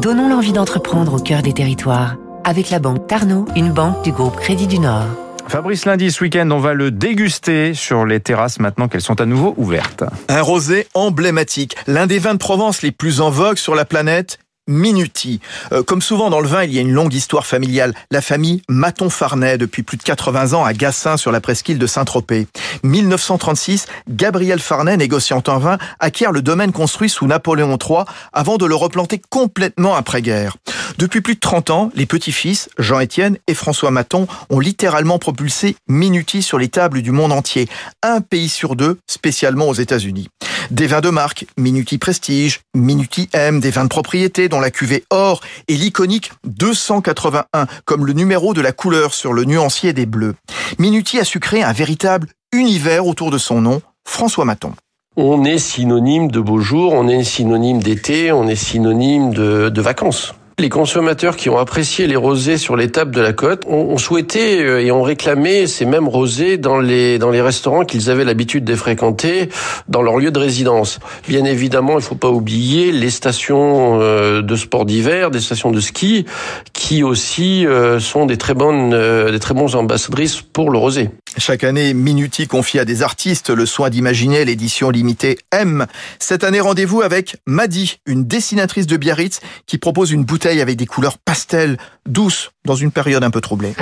Donnons l'envie d'entreprendre au cœur des territoires avec la banque Tarno, une banque du groupe Crédit du Nord. Fabrice Lundi, ce week-end, on va le déguster sur les terrasses maintenant qu'elles sont à nouveau ouvertes. Un rosé emblématique, l'un des vins de Provence les plus en vogue sur la planète Minuti. Euh, comme souvent dans le vin, il y a une longue histoire familiale. La famille Maton-Farnay, depuis plus de 80 ans à Gassin, sur la presqu'île de Saint-Tropez. 1936, Gabriel Farnay, négociant en vin, acquiert le domaine construit sous Napoléon III avant de le replanter complètement après-guerre. Depuis plus de 30 ans, les petits-fils, Jean-Étienne et François Maton, ont littéralement propulsé Minuti sur les tables du monde entier. Un pays sur deux, spécialement aux États-Unis. Des vins de marque, Minuti Prestige, Minuti M, des vins de propriété dont la cuvée or et l'iconique 281 comme le numéro de la couleur sur le nuancier des bleus. Minuti a su créer un véritable univers autour de son nom, François Maton. On est synonyme de beaux jours, on est synonyme d'été, on est synonyme de, de vacances. Les consommateurs qui ont apprécié les rosés sur les tables de la côte ont, souhaité euh, et ont réclamé ces mêmes rosés dans les dans les restaurants qu'ils avaient l'habitude de fréquenter dans leur lieu de résidence. Bien évidemment, il ne faut pas oublier les stations euh, de sport d'hiver, des stations de ski qui aussi euh, sont des très bonnes des très bons ambassadrices pour le rosé. Chaque année, Minuti confie à des artistes le soin d'imaginer l'édition limitée M. Cette année, rendez-vous avec Madi, une dessinatrice de Biarritz qui propose une bouteille avec des couleurs pastel, douces, dans une période un peu troublée.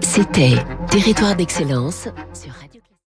C'était Territoire d'excellence sur